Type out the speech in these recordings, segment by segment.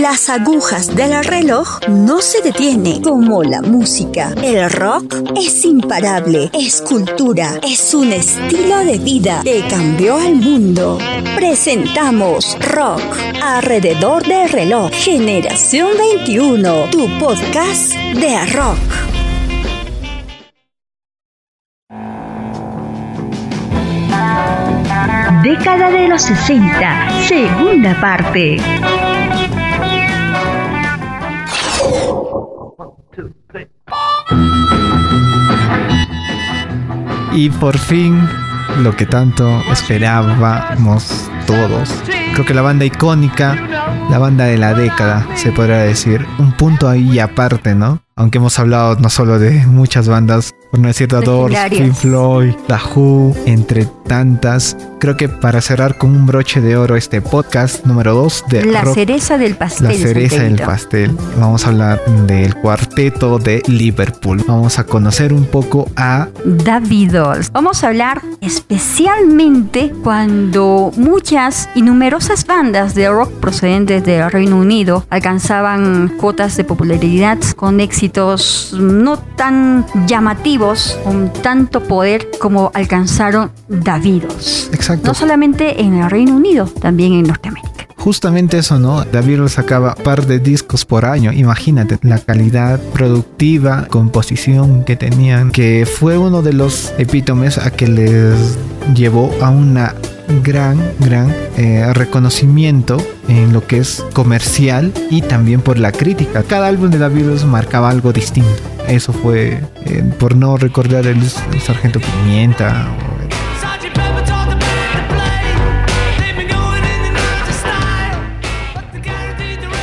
Las agujas del reloj no se detienen como la música. El rock es imparable, es cultura, es un estilo de vida que cambió al mundo. Presentamos Rock alrededor del reloj. Generación 21, tu podcast de rock. Década de los 60, segunda parte. Y por fin, lo que tanto esperábamos todos. Creo que la banda icónica, la banda de la década, se podría decir. Un punto ahí aparte, ¿no? Aunque hemos hablado no solo de muchas bandas por no decir Doors, Pink Floyd, The Who, entre tantas. Creo que para cerrar con un broche de oro este podcast número 2 de La cereza del pastel. La cereza del pastel. Vamos a hablar del cuarteto de Liverpool. Vamos a conocer un poco a David Dolls. Vamos a hablar especialmente cuando muchas y numerosas bandas de rock procedentes del Reino Unido alcanzaban cotas de popularidad con éxitos no tan llamativos con tanto poder como alcanzaron Davidos. Exacto. No solamente en el Reino Unido, también en Norteamérica. Justamente eso, ¿no? David sacaba par de discos por año. Imagínate la calidad productiva, composición que tenían, que fue uno de los epítomes a que les llevó a una gran, gran eh, reconocimiento en lo que es comercial y también por la crítica. Cada álbum de David marcaba algo distinto. Eso fue, eh, por no recordar el, Sargento Pimienta.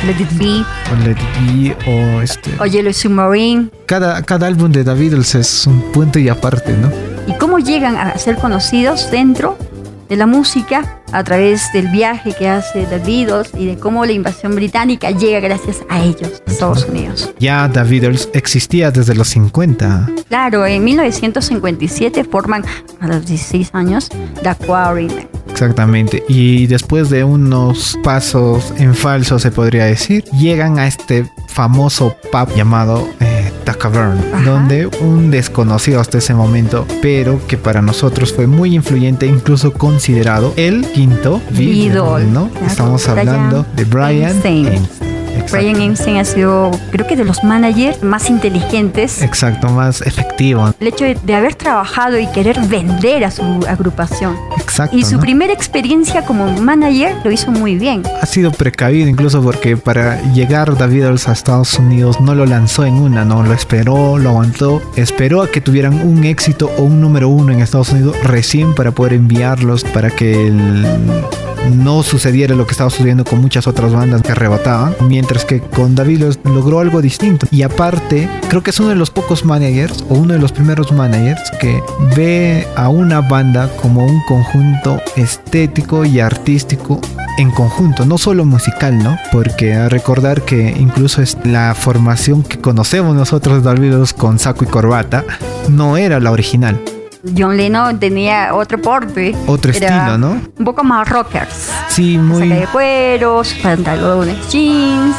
Let It Be. O Let It Be o este. O Yellow Submarine. Cada, cada álbum de David es un punto y aparte, ¿no? ¿Y cómo llegan a ser conocidos dentro de la música a través del viaje que hace The Beatles y de cómo la invasión británica llega gracias a ellos, Estados Unidos. Ya The Beatles existía desde los 50. Claro, en 1957 forman a los 16 años The Quarrymen. Exactamente. Y después de unos pasos en falso, se podría decir, llegan a este famoso pub llamado eh, The Cavern, donde un desconocido hasta ese momento, pero que para nosotros fue muy influyente, incluso considerado el quinto Beatle, ¿no? Estamos hablando de Brian Brian Epstein ha sido, creo que de los managers más inteligentes. Exacto, más efectivo. El hecho de, haber trabajado y querer vender a su agrupación. Exacto. Y su primera experiencia como manager lo hizo muy bien. Ha sido precavido incluso porque para llegar David a Estados Unidos no lo lanzó en una, no lo esperó, lo aguantó, esperó a que tuvieran un éxito o un número uno en Estados Unidos recién para poder enviarlos para que el no sucediera lo que estaba sucediendo con muchas otras bandas que arrebataban, mientras que con David logró algo distinto. Y aparte, creo que es uno de los pocos managers, o uno de los primeros managers, que ve a una banda como un conjunto estético y artístico en conjunto, no solo musical, ¿no? Porque a recordar que incluso es la formación que conocemos nosotros David con saco y corbata no era la original. John Lennon tenía otro porte. Otro estilo, ¿no? Un poco más rockers. Sí, muy. Saca de cueros, pantalones jeans.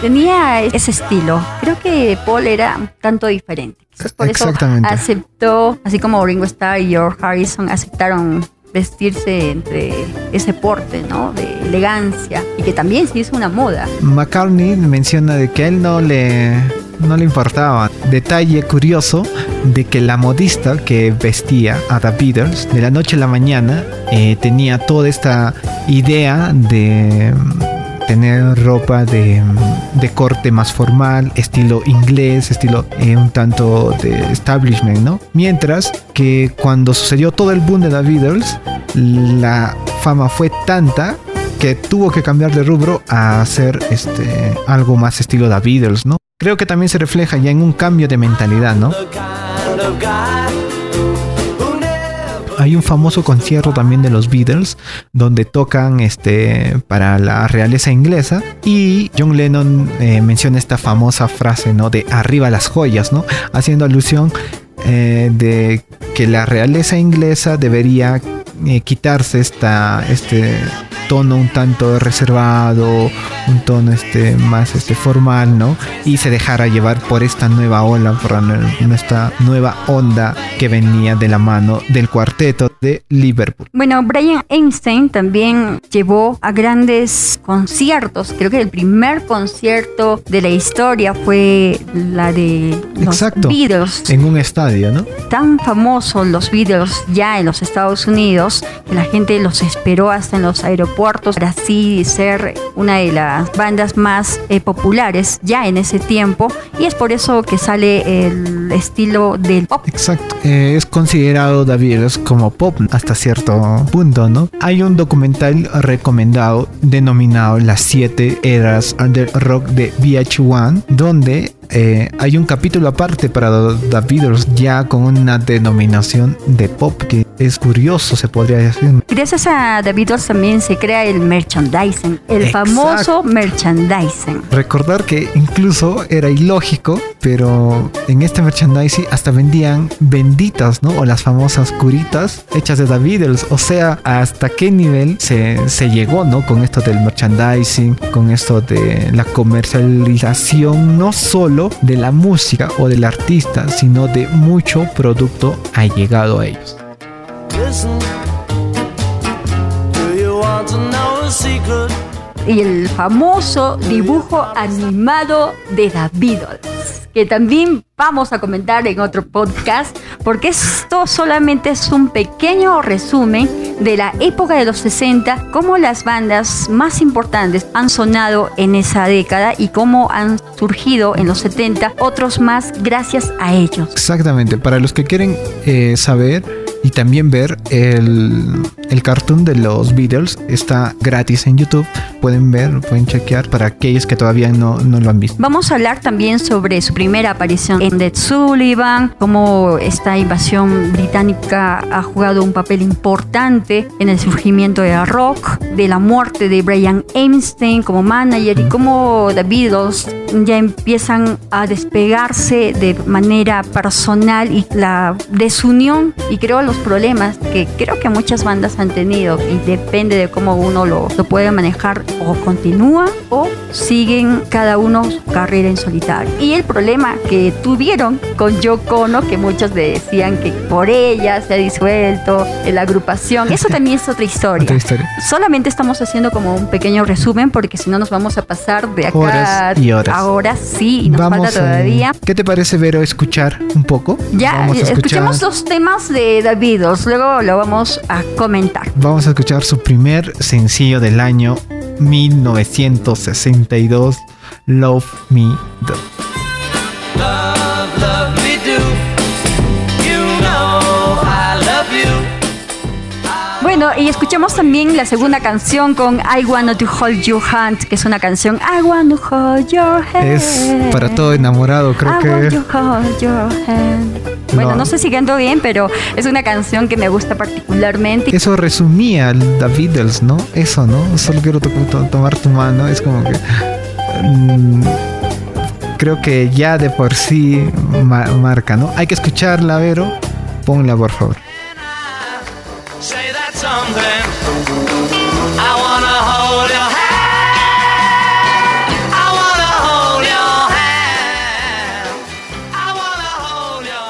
Tenía ese estilo. Creo que Paul era un tanto diferente. por eso aceptó, así como Ringo Starr y George Harrison aceptaron vestirse entre ese porte, ¿no? De elegancia y que también se hizo una moda. McCartney menciona de que a él no le no le importaba. Detalle curioso de que la modista que vestía a The Beatles de la noche a la mañana eh, tenía toda esta idea de tener ropa de, corte más formal, estilo inglés, estilo eh, un tanto de establishment, ¿no? Mientras que cuando sucedió todo el boom de The Beatles, la fama fue tanta que tuvo que cambiar de rubro a hacer este algo más estilo The Beatles, ¿no? Creo que también se refleja ya en un cambio de mentalidad, ¿no? Hay un famoso concierto también de los Beatles donde tocan este para la realeza inglesa y John Lennon eh, menciona esta famosa frase no de arriba las joyas no haciendo alusión eh, de que la realeza inglesa debería eh, quitarse esta, este tono un tanto reservado, un tono este más este formal, ¿no? Y se dejara llevar por esta nueva ola, por esta nueva onda que venía de la mano del cuarteto de Liverpool. Bueno, Brian Einstein también llevó a grandes conciertos. Creo que el primer concierto de la historia fue la de los Beatles. En un estadio, ¿no? Tan famosos los Beatles ya en los Estados Unidos que la gente los esperó hasta en los aeropuertos para así ser una de las bandas más eh, populares ya en ese tiempo y es por eso que sale el estilo del pop. Exacto, eh, es considerado David como pop hasta cierto punto, ¿no? Hay un documental recomendado denominado Las siete eras under rock de VH1 donde eh, hay un capítulo aparte para Beatles ya con una denominación de pop que es curioso, se podría decir. Gracias a The Beatles también se crea el merchandising, el famoso merchandising. Recordar que incluso era ilógico, pero en este merchandising hasta vendían benditas, ¿no? O las famosas curitas hechas de Beatles. O sea, hasta qué nivel se, se llegó, ¿no? Con esto del merchandising, con esto de la comercialización, no solo de la música o del artista, sino de mucho producto ha llegado a ellos. Y el famoso dibujo animado de David que también vamos a comentar en otro podcast, porque esto solamente es un pequeño resumen de la época de los 60, cómo las bandas más importantes han sonado en esa década y cómo han surgido en los 70 otros más gracias a ellos. Exactamente, para los que quieren eh, saber y también ver el, el cartoon de los Beatles. Está gratis en YouTube. Pueden ver, pueden chequear para aquellos que todavía no, no lo han visto. Vamos a hablar también sobre su primera aparición en The Sullivan, cómo esta invasión británica ha jugado un papel importante en el surgimiento de rock, de la muerte de Brian Epstein como manager y cómo The Beatles ya empiezan a despegarse de manera personal y la desunión y creo los problemas que creo que muchas bandas han tenido y depende de cómo uno lo, lo puede manejar o continúa o siguen cada uno su carrera en solitario. Y el problema que tuvieron con Yoko Ono, que muchos decían que por ella se ha disuelto la agrupación, eso también es otra historia. otra historia. Solamente estamos haciendo como un pequeño resumen porque si no nos vamos a pasar de acá horas y horas. ahora sí nos falta todavía. ¿Qué te parece, Vero, escuchar un poco? Ya, escuchemos los temas de David luego lo vamos a comentar. Vamos a escuchar su primer sencillo del año 1962, Love Me Do. Bueno, y escuchamos también la segunda canción con I Want to Hold Your Hand, que es una canción I Want to Hold Your Hand. Es para todo enamorado, creo I que. Want to hold your hand. Bueno, no. sé si canto bien, pero es una canción que me gusta particularmente. Eso resumía The Beatles, ¿no? Eso, ¿no? Solo quiero tomar tu mano. Es como que. Mm, creo que ya de por sí marca, ¿no? Hay que escucharla, Vero. Ponla, por favor.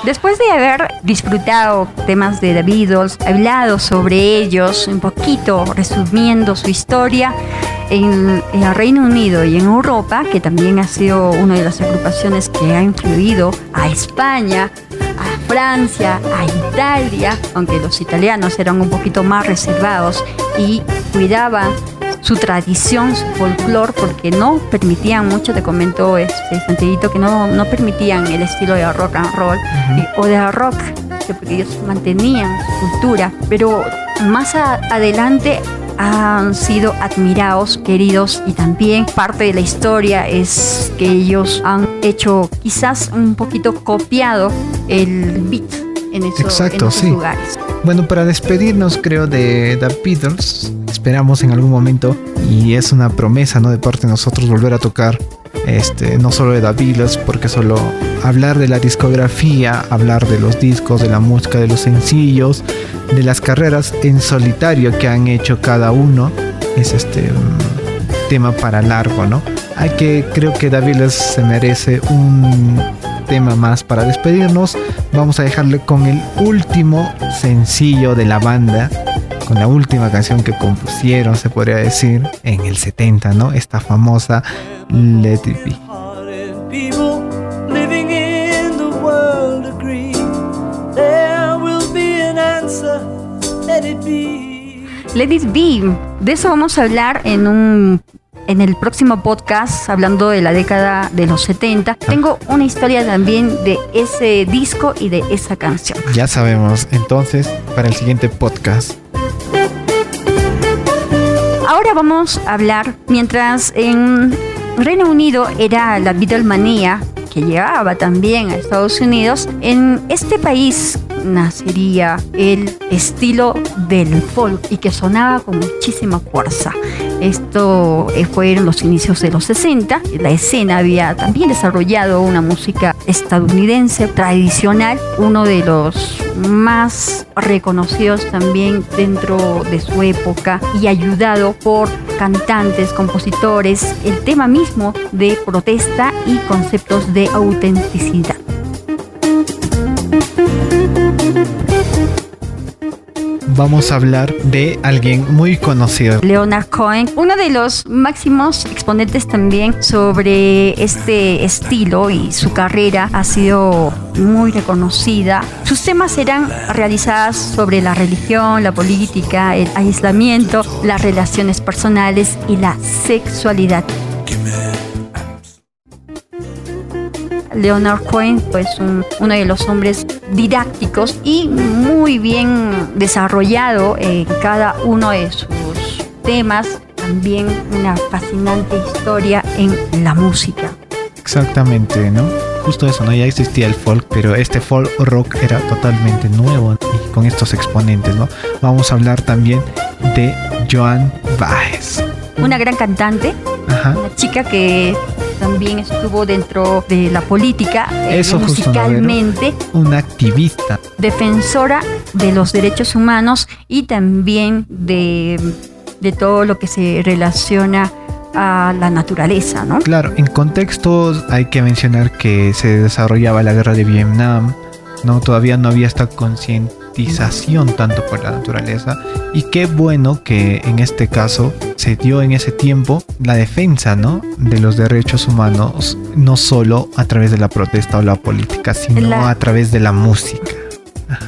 Después de haber disfrutado temas de The Beatles, hablado sobre ellos, un poquito resumiendo su historia, en, el Reino Unido y en Europa, que también ha sido una de las agrupaciones que ha influido a España, Francia, a Italia, aunque los italianos eran un poquito más reservados y cuidaban su tradición, su folclore, porque no permitían mucho, te comentó este Santillito, que no, no permitían el estilo de rock and roll o de rock, porque ellos mantenían su cultura, pero más adelante han sido admirados, queridos y también parte de la historia es que ellos han hecho quizás un poquito copiado el beat en, esos, lugares. Bueno, para despedirnos creo de The Beatles, esperamos en algún momento y es una promesa ¿no? de parte de nosotros volver a tocar este, no solo de Daviles, porque solo hablar de la discografía, hablar de los discos, de la música, de los sencillos, de las carreras en solitario que han hecho cada uno, es este tema para largo, ¿no? Hay que, creo que Daviles se merece un tema más para despedirnos. Vamos a dejarle con el último sencillo de la banda, con la última canción que compusieron, se podría decir, en el 70, ¿no? Esta famosa Let It Be. Let It Be. De eso vamos a hablar en un en el próximo podcast, hablando de la década de los 70, tengo una historia también de ese disco y de esa canción. Ya sabemos, entonces, para el siguiente podcast. Ahora vamos a hablar, mientras en Reino Unido era la Beatlemania, que llegaba también a Estados Unidos, en este país nacería el estilo del folk y que sonaba con muchísima fuerza. Esto eh, fue en los inicios de los 60. La escena había también desarrollado una música estadounidense tradicional, uno de los más reconocidos también dentro de su época y ayudado por cantantes, compositores, el tema mismo de protesta y conceptos de autenticidad. Vamos a hablar de alguien muy conocido. Leonard Cohen, uno de los máximos exponentes también sobre este estilo y su carrera ha sido muy reconocida. Sus temas eran realizadas sobre la religión, la política, el aislamiento, las relaciones personales y la sexualidad. Leonard Cohen, pues uno de los hombres didácticos y muy bien desarrollado en cada uno de sus temas, también una fascinante historia en la música. Exactamente, ¿no? Justo eso, ¿no? Ya existía el folk, pero este folk rock era totalmente nuevo y con estos exponentes, ¿no? Vamos a hablar también de Joan Baez. Una gran cantante, una chica que también estuvo dentro de la política eh, Eso musicalmente. una activista. Defensora de los derechos humanos y también de, de todo lo que se relaciona a la naturaleza, ¿no? Claro, en contextos hay que mencionar que se desarrollaba la guerra de Vietnam, ¿no? Todavía no había esta tanto por la naturaleza y qué bueno que en este caso se dio en ese tiempo la defensa ¿no? de los derechos humanos no solo a través de la protesta o la política sino a través de la música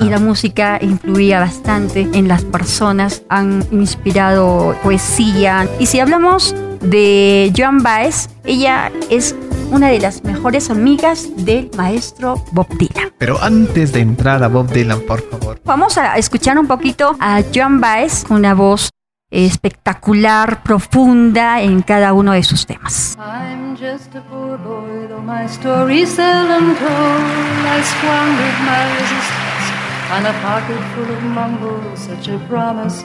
y la música influía bastante en las personas, han inspirado poesía. Y si hablamos de Joan Baez, ella es una de las mejores amigas del maestro Bob Dylan. Pero antes de entrar a Bob Dylan, por favor. Vamos a escuchar un poquito a Joan Baez, una voz espectacular, profunda en cada uno de sus temas. I'm just a poor boy, though my story seldom told. I squandered my resistance on a pocket full of mumbles, such a promise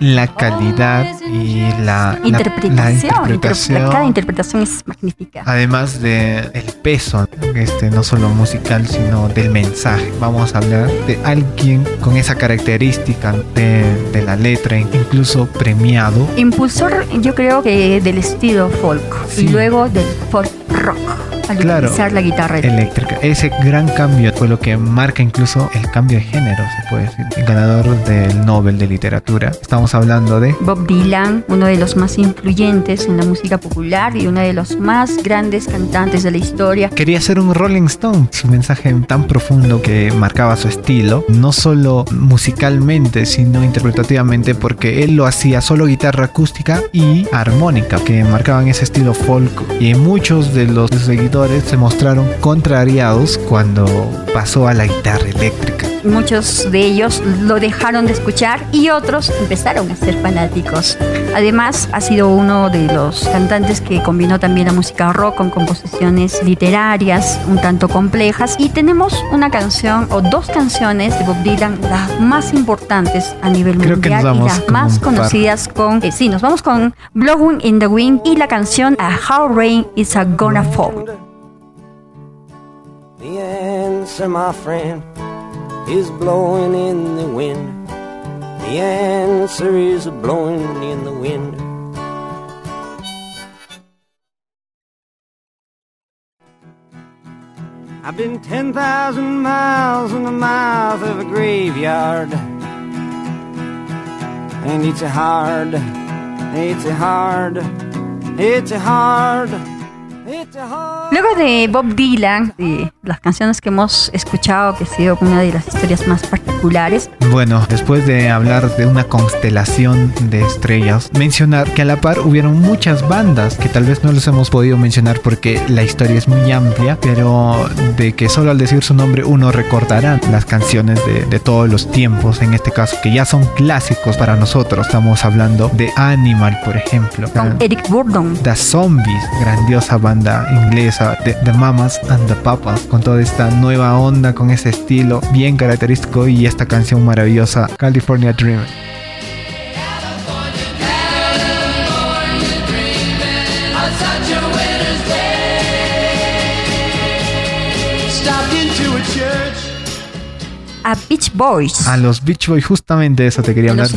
la calidad y la interpretación. cada interpretación es magnífica. Además de el peso, este, no solo musical, sino del mensaje. Vamos a hablar de alguien con esa característica de, la letra, incluso premiado. Impulsor, yo creo que del estilo folk y luego del folk rock claro, utilizar la guitarra eléctrica. Ese gran cambio fue lo que marca incluso el cambio de género, se puede decir. El ganador del Nobel de Literatura. Estamos hablando de Bob Dylan, uno de los más influyentes en la música popular y uno de los más grandes cantantes de la historia. Quería ser un Rolling Stone, su mensaje tan profundo que marcaba su estilo, no solo musicalmente, sino interpretativamente, porque él lo hacía solo guitarra acústica y armónica, que marcaban ese estilo folk. Y muchos de los seguidores se mostraron contrariados cuando pasó a la guitarra eléctrica. Muchos de ellos lo dejaron de escuchar y otros empezaron a ser fanáticos. Además, ha sido uno de los cantantes que combinó también la música rock con composiciones literarias un tanto complejas y tenemos una canción o dos canciones de Bob Dylan las más importantes a nivel mundial y las más conocidas con eh, sí, nos vamos con Blowing in the Wind y la canción A How Rain Is a Gonna Fall. The answer, my friend, is blowing in the wind. The answer is blowing in the wind. I've been 10,000 miles in the mouth of a graveyard. And it's a hard, it's a hard, it's a hard. Luego de Bob Dylan, de las canciones que hemos escuchado, que ha sido una de las historias más particulares. Bueno, después de hablar de una constelación de estrellas, mencionar que a la par hubieron muchas bandas que tal vez no los hemos podido mencionar porque la historia es muy amplia, pero de que solo al decir su nombre uno recordará las canciones de, de todos los tiempos, en este caso, que ya son clásicos para nosotros. Estamos hablando de Animal, por ejemplo. Con Eric Burdon. The Zombies, grandiosa banda inglesa de The Mamas and the Papas, con toda esta nueva onda, con ese estilo bien característico y esta canción maravillosa, California Dreaming. A Beach Boys. A los Beach Boys, justamente eso te quería hablar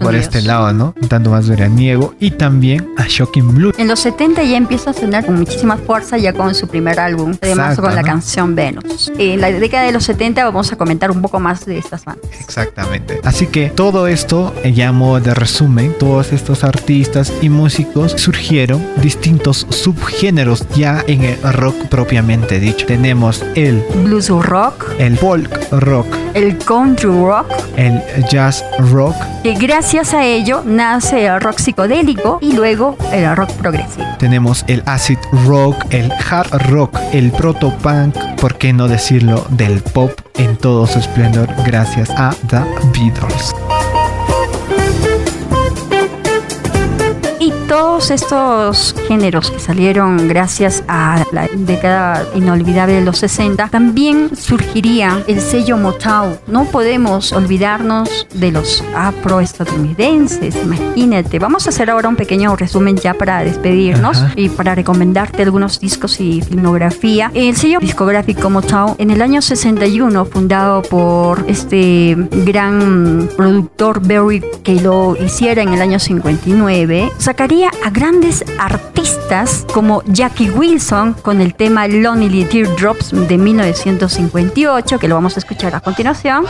por, este lado, ¿no? Un tanto más veraniego. Y también a Shocking Blue. En los 70 ya empieza a sonar con muchísima fuerza, ya con su primer álbum, además con la canción Venus. En la década de los 70 vamos a comentar un poco más de estas bandas. Exactamente. Así que todo esto, ya modo de resumen, todos estos artistas y músicos surgieron distintos subgéneros ya en el rock propiamente dicho. Tenemos el blues rock, el folk rock, el country rock, el jazz rock, que gracias a ello nace el rock psicodélico y luego el rock progresivo. Tenemos el acid rock, el hard rock, el proto punk, por qué no decirlo, del pop en todo su esplendor gracias a The Beatles. Todos estos géneros que salieron gracias a la década inolvidable de los 60, también surgiría el sello Motown. No podemos olvidarnos de los afroestadounidenses, imagínate. Vamos a hacer ahora un pequeño resumen ya para despedirnos y para recomendarte algunos discos y filmografía. El sello discográfico Motown en el año 61, fundado por este gran productor Berry que lo hiciera en el año 59, sacaría a grandes artistas como Jackie Wilson con el tema Lonely Teardrops de 1958, que lo vamos a escuchar a continuación.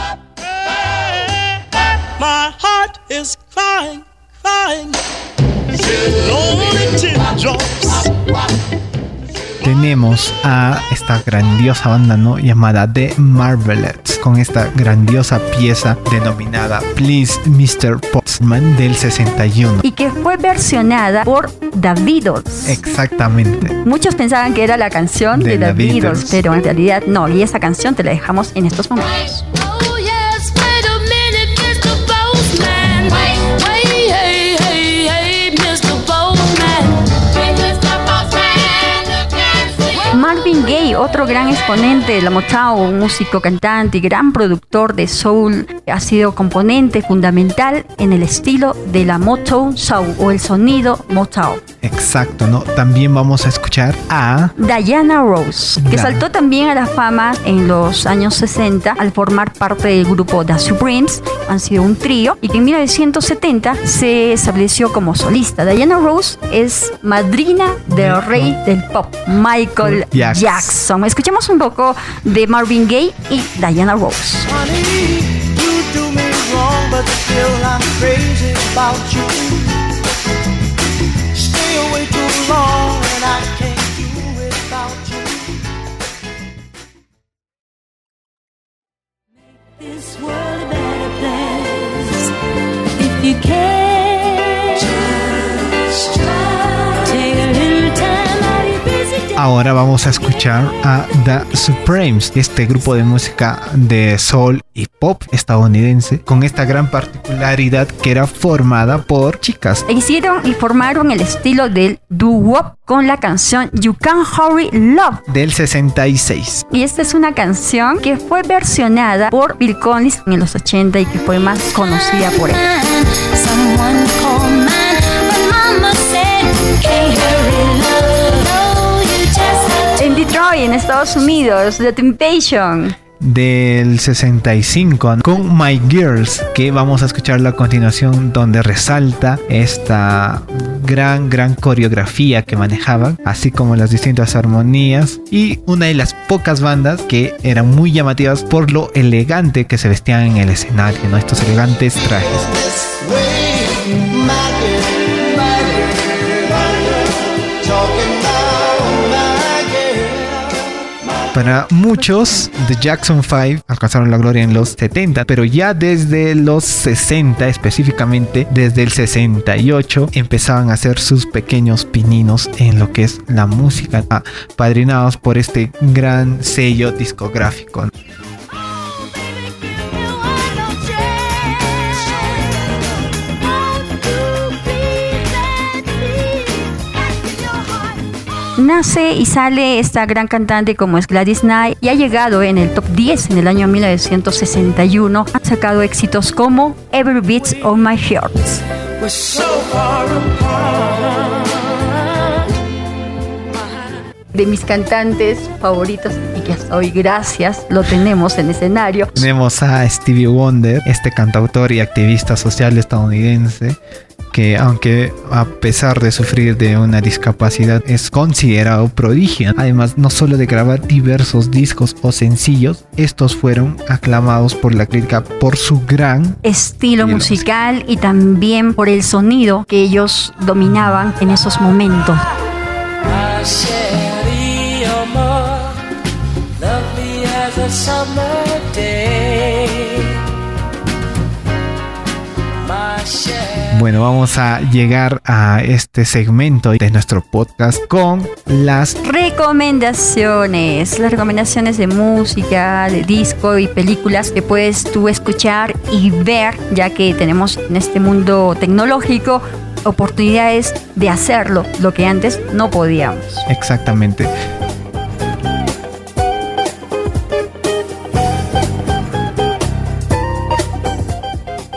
Tenemos a esta grandiosa banda ¿no? llamada The Marvelettes con esta grandiosa pieza denominada Please Mr. Postman del 61 y que fue versionada por Beatles. Exactamente. Muchos pensaban que era la canción de, The, Beatles, pero en realidad no, y esa canción te la dejamos en estos momentos. Marvin Gaye, otro gran exponente de la Motown, músico, cantante y gran productor de soul, ha sido componente fundamental en el estilo de la Motown Soul o el sonido Motown. Exacto, ¿no? También vamos a escuchar a... Diana Rose, que saltó también a la fama en los años 60 al formar parte del grupo The Supremes, han sido un trío, y que en 1970 se estableció como solista. Diana Rose es madrina del rey del pop, Michael Jackson. Escuchemos un poco de Marvin Gaye y Diana Rose. more and I ahora vamos a escuchar a The Supremes, este grupo de música de soul y pop estadounidense, con esta gran particularidad que era formada por chicas. Hicieron y formaron el estilo del doo-wop con la canción You Can't Hurry Love del 66. Y esta es una canción que fue versionada por Bill Collins en los 80 y que fue más conocida por él. En Estados Unidos, The Temptation del 65 con My Girls que vamos a escuchar a continuación donde resalta esta gran gran coreografía que manejaban así como las distintas armonías y una de las pocas bandas que eran muy llamativas por lo elegante que se vestían en el escenario ¿no? estos elegantes trajes Para muchos, The Jackson 5 alcanzaron la gloria en los 70, pero ya desde los 60, específicamente desde el 68, empezaban a hacer sus pequeños pininos en lo que es la música, padrinados por este gran sello discográfico. Nace y sale esta gran cantante como es Gladys Knight y ha llegado en el top 10 en el año 1961. Ha sacado éxitos como Every Beat of My Heart. de mis cantantes favoritos y que hasta hoy gracias lo tenemos en escenario. Tenemos a Stevie Wonder, este cantautor y activista social estadounidense que aunque a pesar de sufrir de una discapacidad es considerado prodigio. Además, no solo de grabar diversos discos o sencillos, estos fueron aclamados por la crítica por su gran estilo musical y también por el sonido que ellos dominaban en esos momentos. Bueno, vamos a llegar a este segmento de nuestro podcast con las recomendaciones. Las recomendaciones de música, de disco y películas que puedes tú escuchar y ver, ya que tenemos en este mundo tecnológico oportunidades de hacerlo, lo que antes no podíamos. Exactamente.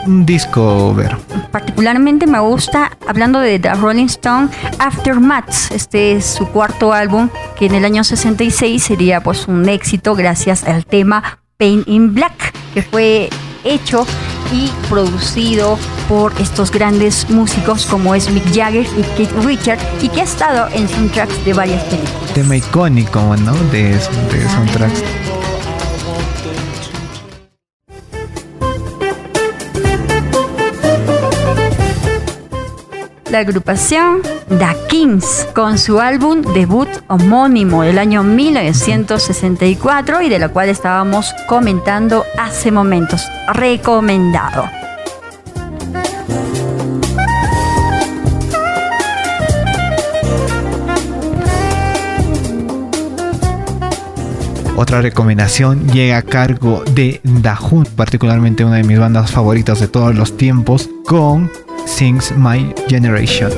Disco, ver? Particularmente me gusta, hablando de The Rolling Stone, Aftermath. Este es su cuarto álbum, que en el año 66 sería pues un éxito gracias al tema Paint in Black, que fue hecho y producido por estos grandes músicos como es Mick Jagger y Keith Richard y que ha estado en soundtracks de varias películas. Tema icónico, ¿no? De, de soundtracks. La agrupación The Kings con su álbum debut homónimo del año 1964 y de la cual estábamos comentando hace momentos. Recomendado. Otra recomendación llega a cargo de Dahun, particularmente una de mis bandas favoritas de todos los tiempos, con Sings My Generation.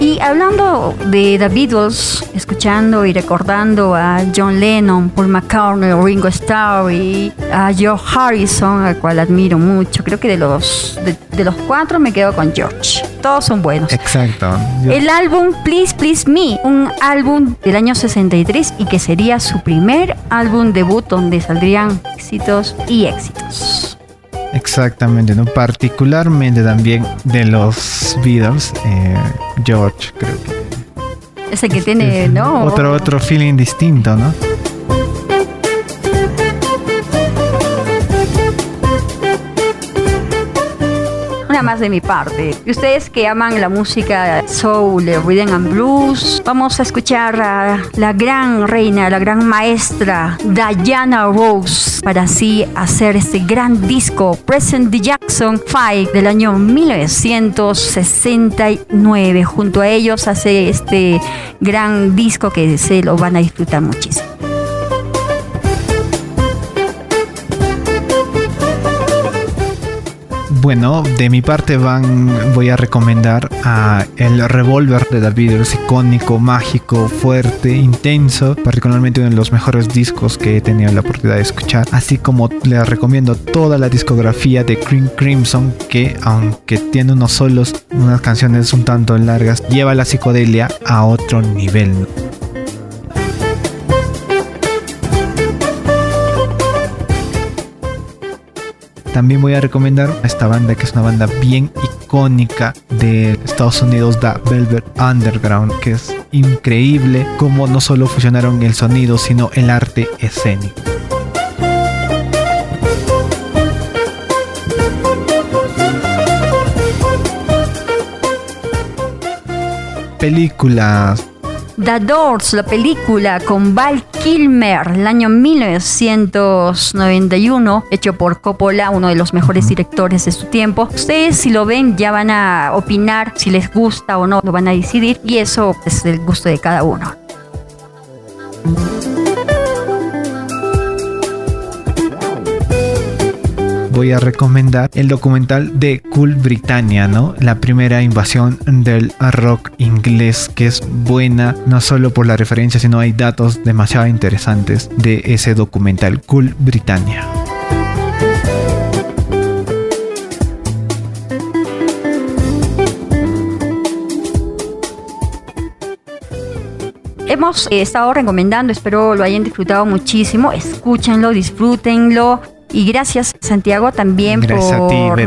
Y hablando de The Beatles, escuchando y recordando a John Lennon, Paul McCartney, Ringo Starr y a George Harrison, al cual admiro mucho. Creo que de los, de los cuatro me quedo con George todos son buenos. Exacto. El álbum Please Please Me, un álbum del año 63 y que sería su primer álbum debut donde saldrían éxitos y éxitos. Exactamente, ¿no? Particularmente también de los Beatles, eh, George, creo que. Ese que tiene, ¿no? Otro, otro feeling distinto, ¿no? Nada más de mi parte. Y ustedes que aman la música soul, rhythm and blues, vamos a escuchar a la gran reina, la gran maestra Diana Rose para así hacer este gran disco Present the Jackson 5 del año 1969. Junto a ellos hace este gran disco que se lo van a disfrutar muchísimo. Bueno, de mi parte van, voy a recomendar el revólver de David, es icónico, mágico, fuerte, intenso, particularmente uno de los mejores discos que he tenido la oportunidad de escuchar, así como les recomiendo toda la discografía de Cream Crimson, que aunque tiene unos solos, unas canciones un tanto largas, lleva la psicodelia a otro nivel. También voy a recomendar esta banda que es una banda bien icónica de Estados Unidos, The Velvet Underground, que es increíble cómo no solo fusionaron el sonido, sino el arte escénico. Películas, The Doors, la película con Val Kilmer, el año 1991, hecho por Coppola, uno de los mejores directores de su tiempo. Ustedes si lo ven ya van a opinar si les gusta o no, lo van a decidir y eso es el gusto de cada uno. Voy a recomendar el documental de Cool Britannia, ¿no? La primera invasión del rock inglés, que es buena no solo por la referencia, sino hay datos demasiado interesantes de ese documental, Cool Britannia. Hemos estado recomendando, espero lo hayan disfrutado muchísimo. Escúchenlo, disfrútenlo. Y gracias Santiago también por,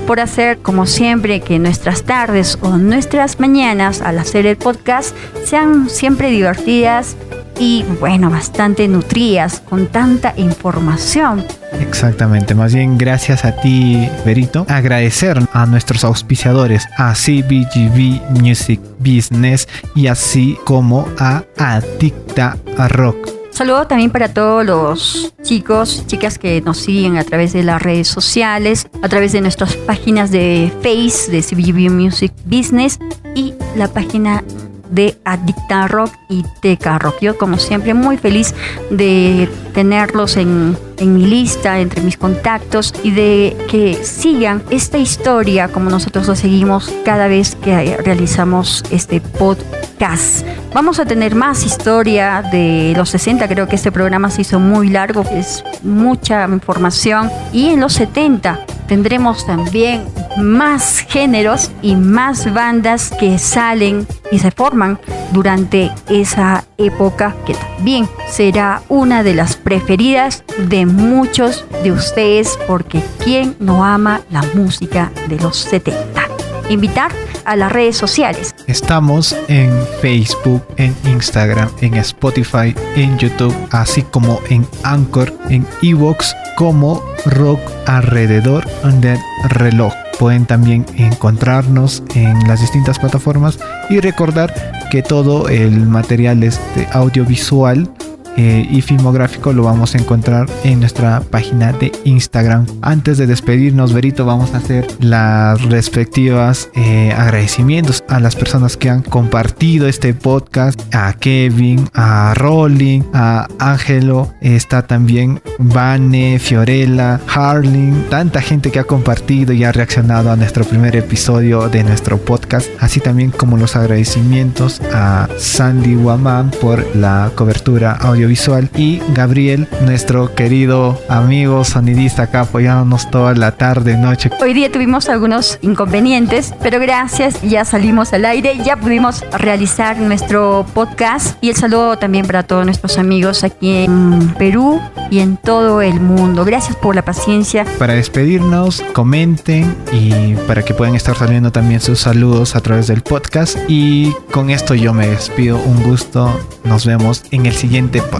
por hacer como siempre que nuestras tardes o nuestras mañanas al hacer el podcast sean siempre divertidas y bueno, bastante nutridas con tanta información. Exactamente, más bien gracias a ti, Berito. Agradecer a nuestros auspiciadores, a CBGB Music Business y así como a Adicta Rock. Saludo también para todos los chicos chicas que nos siguen a través de las redes sociales, a través de nuestras páginas de Face, de CBGB Music Business y la página de Adicta Rock y Teca Rock. Yo, como siempre, muy feliz de tenerlos en, en, mi lista, entre mis contactos y de que sigan esta historia como nosotros lo seguimos cada vez que realizamos este podcast. Vamos a tener más historia de los 60, creo que este programa se hizo muy largo, es mucha información. Y en los 70 tendremos también más géneros y más bandas que salen y se forman durante esa época que también será una de las preferidas de muchos de ustedes porque ¿quién no ama la música de los 70? Invitar a las redes sociales. Estamos en Facebook, en Instagram, en Spotify, en YouTube, así como en Anchor, en Evox, como Rock alrededor del reloj. Pueden también encontrarnos en las distintas plataformas y recordar que todo el material este audiovisual eh, y filmográfico lo vamos a encontrar en nuestra página de Instagram. Antes de despedirnos, Berito, vamos a hacer las respectivas eh, agradecimientos a las personas que han compartido este podcast, a Kevin, a Rolling, a Ángelo, está también Vane, Fiorella, Harling, tanta gente que ha compartido y ha reaccionado a nuestro primer episodio de nuestro podcast, así también como los agradecimientos a Sandy Waman por la cobertura audio visual y Gabriel, nuestro querido amigo sonidista acá apoyándonos toda la tarde, noche. Hoy día tuvimos algunos inconvenientes, pero gracias, ya salimos al aire, ya pudimos realizar nuestro podcast y el saludo también para todos nuestros amigos aquí en Perú y en todo el mundo. Gracias por la paciencia. Para despedirnos, comenten y para que puedan estar saliendo también sus saludos a través del podcast. Y con esto yo me despido. Un gusto. Nos vemos en el siguiente podcast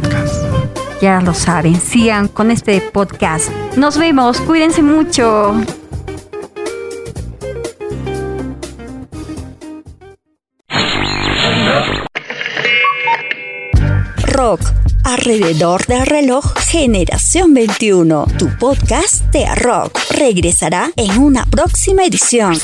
ya lo saben, sigan con este podcast. Nos vemos, cuídense mucho. Rock, alrededor del reloj Generación 21, tu podcast de rock regresará en una próxima edición.